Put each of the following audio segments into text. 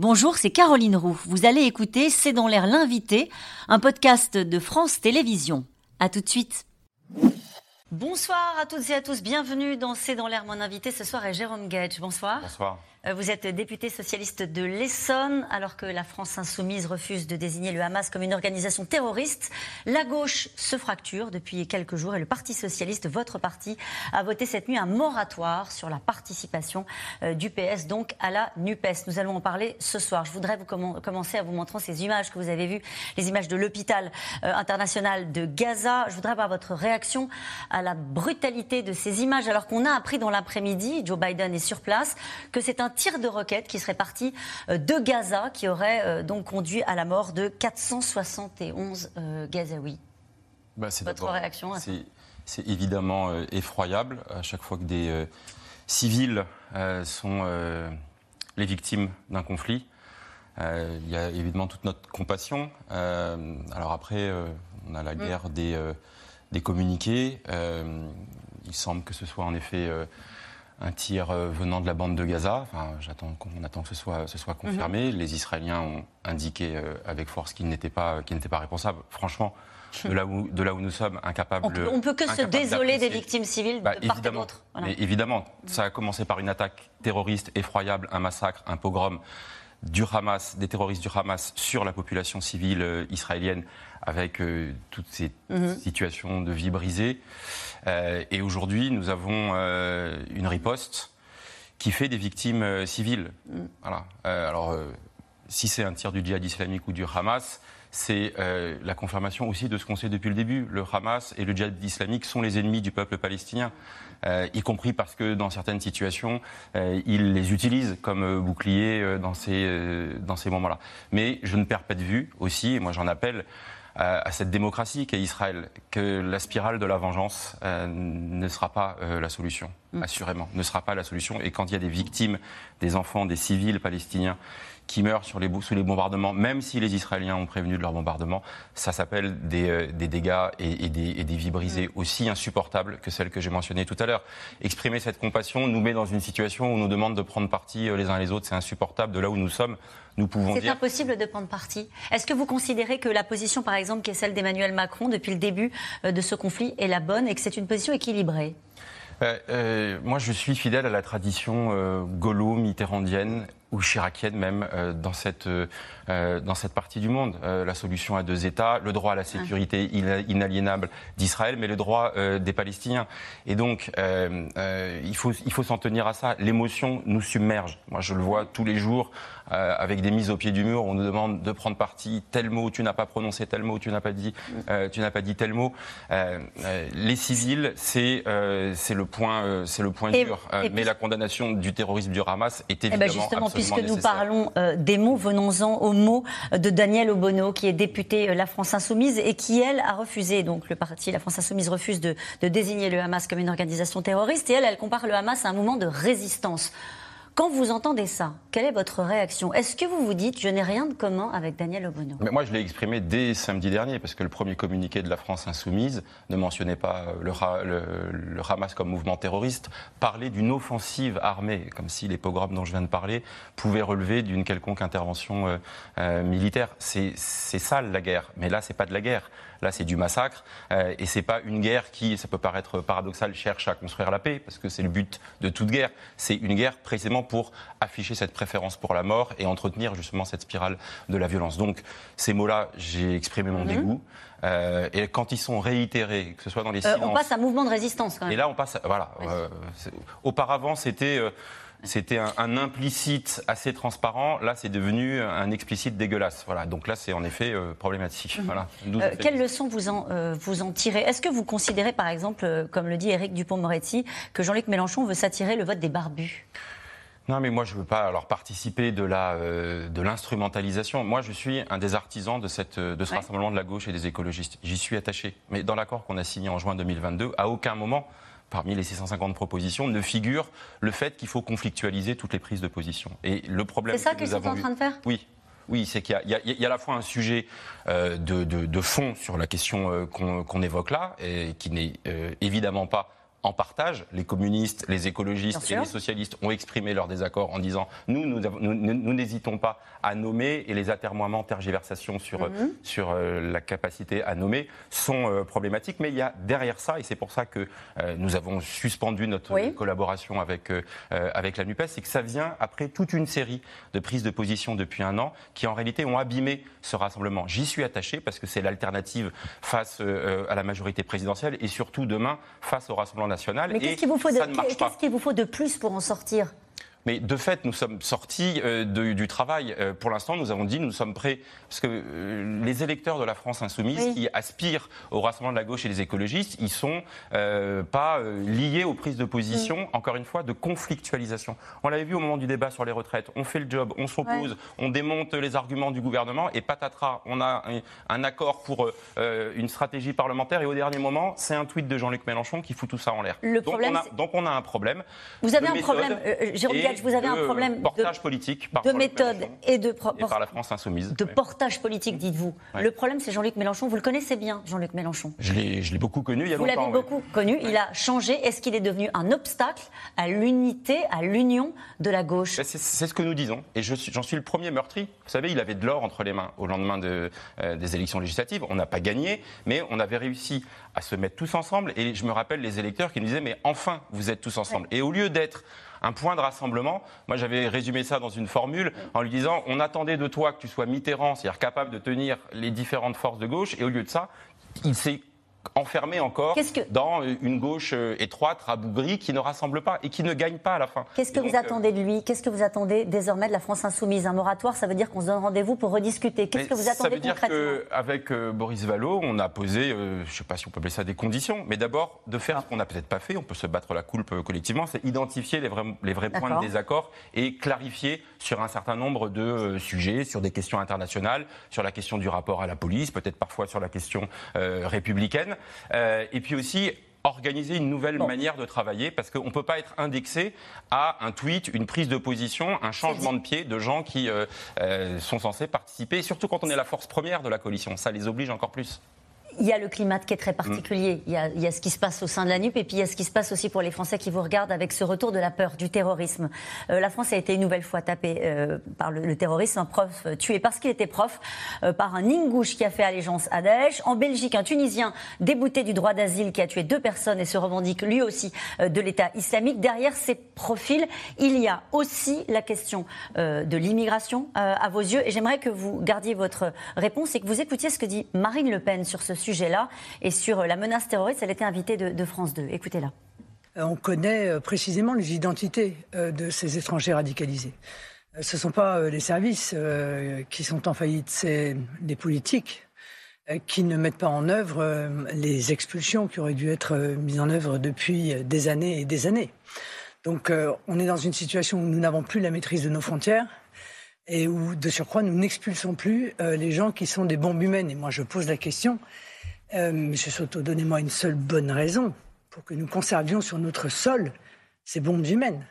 Bonjour, c'est Caroline Roux. Vous allez écouter C'est dans l'air l'invité, un podcast de France Télévisions. À tout de suite. Bonsoir à toutes et à tous. Bienvenue dans C'est dans l'air. Mon invité ce soir est Jérôme Gage. Bonsoir. Bonsoir. Euh, vous êtes député socialiste de l'Essonne, alors que la France insoumise refuse de désigner le Hamas comme une organisation terroriste. La gauche se fracture depuis quelques jours et le Parti socialiste, votre parti, a voté cette nuit un moratoire sur la participation euh, du PS donc à la NUPES. Nous allons en parler ce soir. Je voudrais vous commencer à vous montrer ces images que vous avez vues, les images de l'hôpital euh, international de Gaza. Je voudrais avoir votre réaction à la brutalité de ces images, alors qu'on a appris dans l'après-midi, Joe Biden est sur place, que c'est un tir de roquette qui serait parti euh, de Gaza, qui aurait euh, donc conduit à la mort de 471 euh, Gazaouis. Bah, Votre réaction C'est évidemment effroyable à chaque fois que des civils sont les victimes d'un conflit. Il y a évidemment toute notre compassion. alors après, on a la mm. guerre des, des communiqués. il semble que ce soit en effet un tir euh, venant de la bande de Gaza. Enfin, j'attends, on attend que ce soit, ce soit confirmé. Mhm. Les Israéliens ont indiqué euh, avec force qu'ils n'étaient pas, qu'ils n'étaient pas responsables. Franchement, de là où, de là où nous sommes, incapables. On peut, peut que se désoler des victimes civiles bah, de part et d'autre. évidemment, ça a commencé par une attaque terroriste effroyable, un massacre, un pogrom du Hamas, des terroristes du Hamas sur la population civile euh, israélienne avec euh, toutes ces mhm. situations de vie brisées. Euh, et aujourd'hui, nous avons une riposte qui fait des victimes civiles. Mhm. Voilà. alors, si c'est un tir du djihad islamique ou du Hamas, c'est la confirmation aussi de ce qu'on sait depuis le début. Le Hamas et le djihad islamique sont les ennemis du peuple palestinien. Euh, y compris parce que dans certaines situations, euh, ils les utilisent comme euh, bouclier dans ces, dans ces moments-là. Mais je ne perds pas de vue aussi, et moi j'en appelle à cette démocratie qu'est Israël, que la spirale de la vengeance ne sera pas la solution, mm. assurément, ne sera pas la solution. Et quand il y a des victimes, des enfants, des civils palestiniens qui meurent sur les, sous les bombardements, même si les Israéliens ont prévenu de leur bombardement, ça s'appelle des, euh, dégâts et, des, vies brisées aussi insupportables que celles que j'ai mentionnées tout à l'heure. Exprimer cette compassion nous met dans une situation où on nous demande de prendre parti euh, les uns les autres. C'est insupportable de là où nous sommes. Nous pouvons C'est impossible de prendre parti. Est-ce que vous considérez que la position, par exemple, qui est celle d'Emmanuel Macron depuis le début euh, de ce conflit est la bonne et que c'est une position équilibrée? Moi, je suis fidèle à la tradition euh, gaulo-mitterrandienne ou chiracienne même euh, dans, cette, euh, dans cette partie du monde. la solution à deux États, le droit à la sécurité inaliénable d'Israël, mais le droit des Palestiniens. Et donc, il faut, il faut s'en tenir à ça. L'émotion nous submerge. Moi, je le vois tous les jours avec des mises au pied du mur. On nous demande de prendre parti. Tel mot, tu n'as pas prononcé tel mot, tu n'as pas dit, tu n'as pas dit tel mot. les civils, c'est c'est le point, c'est le point dur. mais la condamnation du terrorisme du Hamas est eh ben, évidemment puisque nous parlons euh, des mots, venons-en aux mots de Daniel Obono, qui est député euh, La France Insoumise et qui, elle, a refusé, donc le parti La France Insoumise refuse de, de désigner le Hamas comme une organisation terroriste, et elle, elle compare le Hamas à un mouvement de résistance. Quand vous entendez ça, quelle est votre réaction? Est-ce que vous vous dites je n'ai rien de commun avec Daniel Obono? Mais Moi, je l'ai exprimé dès samedi dernier, parce que le premier communiqué de la France insoumise ne mentionnait pas le, le, Hamas comme mouvement terroriste, parlait d'une offensive armée, comme si les pogroms dont je viens de parler pouvaient relever d'une quelconque intervention euh, euh, militaire. C'est sale la guerre, mais là, c'est pas de la guerre. Là, c'est du massacre. Euh, et c'est pas une guerre qui, ça peut paraître paradoxal, cherche à construire la paix, parce que c'est le but de toute guerre. C'est une guerre précisément pour afficher cette préférence pour la mort et entretenir justement cette spirale de la violence. Donc, ces mots-là, j'ai exprimé mon mhm. dégoût. Euh, et quand ils sont réitérés, que ce soit dans les silences... on passe à mouvement de résistance quand même. Et là, on passe... voilà. auparavant, c'était c'était un, implicite assez transparent. Là, c'est devenu un explicite dégueulasse. Voilà. Donc là, c'est en effet euh, problématique. Mhm. Voilà. Euh, quelle leçon vous en, euh, vous en tirez? Est-ce que vous considérez, par exemple, comme le dit Éric Dupont-Moretti, que Jean-Luc Mélenchon veut s'attirer le vote des barbus? Non, mais moi, je ne veux pas alors participer de la de l'instrumentalisation. Moi, je suis un des artisans de cette de ce rassemblement de la gauche et des écologistes. J'y suis attaché. Mais dans l'accord qu'on a signé en juin 2022, à aucun moment parmi les 650 propositions, ne figure le fait qu'il faut conflictualiser toutes les prises de position. Et le problème. C'est ça que, vous en train de faire? Oui. Oui, c'est qu'il y, y, a à la fois un sujet euh, de, de, fond sur la question euh, qu'on évoque là, et qui n'est euh, évidemment pas en partage. Les communistes, les écologistes et les socialistes ont exprimé leur désaccord en disant nous, nous n'hésitons pas à nommer et les atermoiements, tergiversations sur, mhm. sur euh, la capacité à nommer sont euh, problématiques. Mais il y a derrière ça, et c'est pour ça que euh, nous avons suspendu notre collaboration avec, avec la NUPES, c'est que ça vient après toute une série de prises de position depuis un an qui en réalité ont abîmé ce rassemblement. J'y suis attaché parce que c'est l'alternative face à la majorité présidentielle et surtout demain face au Rassemblement national. Mais qu'est-ce qu'il vous, vous faut de plus pour en sortir? Mais de fait, nous sommes sortis euh, du travail. Euh, pour l'instant, nous avons dit nous sommes prêts. Parce que euh, les électeurs de la France insoumise qui aspirent au rassemblement de la gauche et des écologistes, ils sont pas liés aux prises de position, encore une fois, de conflictualisation. On l'avait vu au moment du débat sur les retraites. On fait le job, on s'oppose, on démonte les arguments du gouvernement et patatras, on a un, accord pour une stratégie parlementaire et au dernier moment, c'est un tweet de Jean-Luc Mélenchon qui fout tout ça en l'air. Donc, donc, on a un problème. Vous avez un problème, Jérôme vous avez un problème portage politique de méthode et de par la France insoumise. De portage politique, dites-vous. Le problème, c'est Jean-Luc Mélenchon. Vous le connaissez bien, Jean-Luc Mélenchon. Je l'ai beaucoup connu il y a vous longtemps. Vous l'avez beaucoup connu. Il a changé. Est-ce qu'il est devenu un obstacle à l'unité, à l'union de la gauche ben, C'est ce que nous disons. Et j'en suis, suis, le premier meurtri. Vous savez, il avait de l'or entre les mains au lendemain de, euh, des élections législatives. On n'a pas gagné, mais on avait réussi à se mettre tous ensemble. Et je me rappelle les électeurs qui nous disaient, mais enfin, vous êtes tous ensemble. Et au lieu d'être un point de rassemblement. Moi, j'avais résumé ça dans une formule en lui disant on attendait de toi que tu sois Mitterrand, c'est-à-dire capable de tenir les différentes forces de gauche, et au lieu de ça, il s'est enfermé encore dans une gauche euh, étroite, rabougrie, qui ne rassemble pas et qui ne gagne pas à la fin. Qu'est-ce que vous attendez de lui? Qu'est-ce que vous attendez désormais de la France insoumise? Un moratoire, ça veut dire qu'on se donne rendez-vous pour rediscuter. Qu'est-ce que vous attendez concrètement Ça veut dire qu'avec euh, Boris Vallot, on a posé, euh, je ne sais pas si on peut appeler ça des conditions, mais d'abord de faire ce qu'on n'a peut-être pas fait, on peut se battre la coulpe collectivement, c'est identifier les vrais, les vrais points de désaccord et clarifier sur un certain nombre de sujets, sur des questions internationales, sur la question du rapport à la police, peut-être parfois sur la question républicaine. Euh, et puis aussi organiser une nouvelle manière de travailler parce qu'on ne peut pas être indexé à un tweet, une prise de position, un changement de pied de gens qui euh, euh, sont censés participer, surtout quand on est la force première de la coalition. Ça les oblige encore plus. Il y a le climat qui est très particulier. Mm. Il, y a, ce qui se passe au sein de la NUP et puis il y a ce qui se passe aussi pour les Français qui vous regardent avec ce retour de la peur, du terrorisme. Euh, la France a été une nouvelle fois tapée euh, par le, terrorisme, un prof euh, tué parce qu'il était prof, par un Ingouche qui a fait allégeance à Daesh. En Belgique, un Tunisien débouté du droit d'asile qui a tué deux personnes et se revendique lui aussi de l'État islamique. Derrière ces profils, il y a aussi la question de l'immigration à vos yeux. Et j'aimerais que vous gardiez votre réponse et que vous écoutiez ce que dit Marine Le Pen sur ce sujet-là et sur la menace terroriste. Elle était invitée de, France 2. Écoutez-la. Euh, on connaît euh, précisément les identités euh, de ces étrangers radicalisés. Ce ne sont pas les services qui sont en faillite, c'est les politiques qui ne mettent pas en œuvre les expulsions qui auraient dû être mises en œuvre depuis des années et des années. Donc on est dans une situation où nous n'avons plus la maîtrise de nos frontières et où, de surcroît, nous n'expulsons plus les gens qui sont des bombes humaines. Et moi, je pose la question, euh, Monsieur Soto, donnez-moi une seule bonne raison pour que nous conservions sur notre sol ces bombes humaines.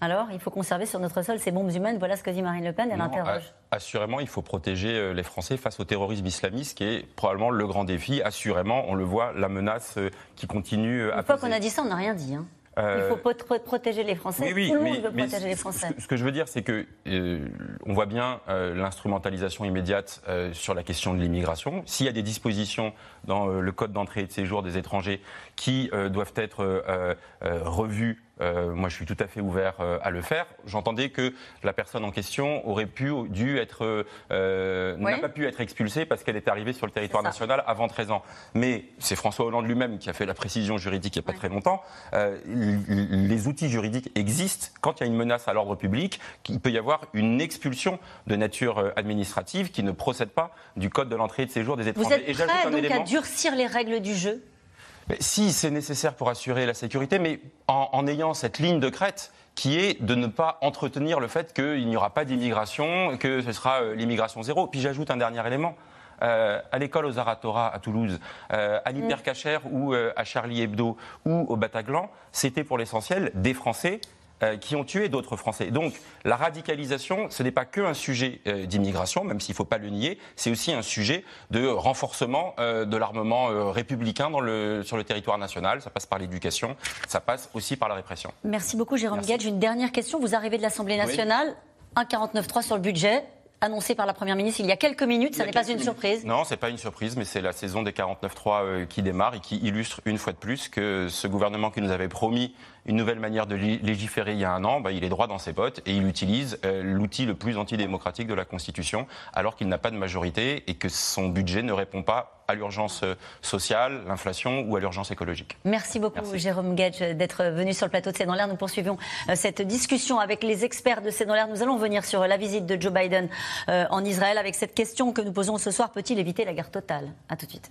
Alors, il faut conserver sur notre sol ces bombes humaines. Voilà ce que dit Marine Le Pen. Elle interroge. Assurément, il faut protéger euh, les Français face au terrorisme islamiste, qui est probablement le grand défi. Assurément, on le voit, la menace euh, qui continue à. Une fois qu'on a dit ça, on n'a rien dit. Hein. Il faut euh, protéger les Français. Oui, Tout le monde veut protéger les Français. Ce que, je veux dire, c'est que euh, on voit bien euh, l'instrumentalisation immédiate sur la question de l'immigration. S'il y a des dispositions dans le code d'entrée et de séjour des étrangers qui doivent être revues euh, moi, je suis tout à fait ouvert euh, à le faire. J'entendais que la personne en question aurait pu, dû être, euh, n'a pas pu être expulsée parce qu'elle est arrivée sur le territoire national avant 13 ans. Mais c'est François Hollande lui-même qui a fait la précision juridique il n'y a pas très longtemps. les outils juridiques existent. Quand il y a une menace à l'ordre public, il peut y avoir une expulsion de nature administrative qui ne procède pas du code de l'entrée et de séjour des étrangers. Vous êtes prêt donc à durcir les règles du jeu? Si, c'est nécessaire pour assurer la sécurité, mais en, ayant cette ligne de crête qui est de ne pas entretenir le fait qu'il n'y aura pas d'immigration, que ce sera euh, l'immigration zéro. Puis j'ajoute un dernier élément. Euh, à l'école aux Aratora à Toulouse, euh, à l'Hypercacher ou à Charlie Hebdo ou au Bataclan, c'était pour l'essentiel des Français qui ont tué d'autres Français. Donc la radicalisation, ce n'est pas qu'un sujet euh, d'immigration, même s'il ne faut pas le nier, c'est aussi un sujet de renforcement euh, de l'armement républicain dans le, sur le territoire national. Ça passe par l'éducation, ça passe aussi par la répression. Merci beaucoup Jérôme Gage. Une dernière question. Vous arrivez de l'Assemblée nationale, un 49.3 sur le budget annoncé par la Première ministre il y a quelques minutes. Ça n'est pas une surprise. Non, c'est pas une surprise, mais c'est la saison des 49.3 qui démarre et qui illustre une fois de plus que ce gouvernement qui nous avait promis une nouvelle manière de légiférer il y a un an, bah, il est droit dans ses bottes et il utilise euh, l'outil le plus antidémocratique de la Constitution, alors qu'il n'a pas de majorité et que son budget ne répond pas à l'urgence euh, sociale, l'inflation ou à l'urgence écologique. Merci beaucoup Jérôme Gage d'être venu sur le plateau de C'est dans l'air. Nous poursuivons euh, cette discussion avec les experts de C'est dans l'air. Nous allons venir sur la visite de Joe Biden en Israël avec cette question que nous posons ce soir. Peut-il éviter la guerre totale? A tout de suite.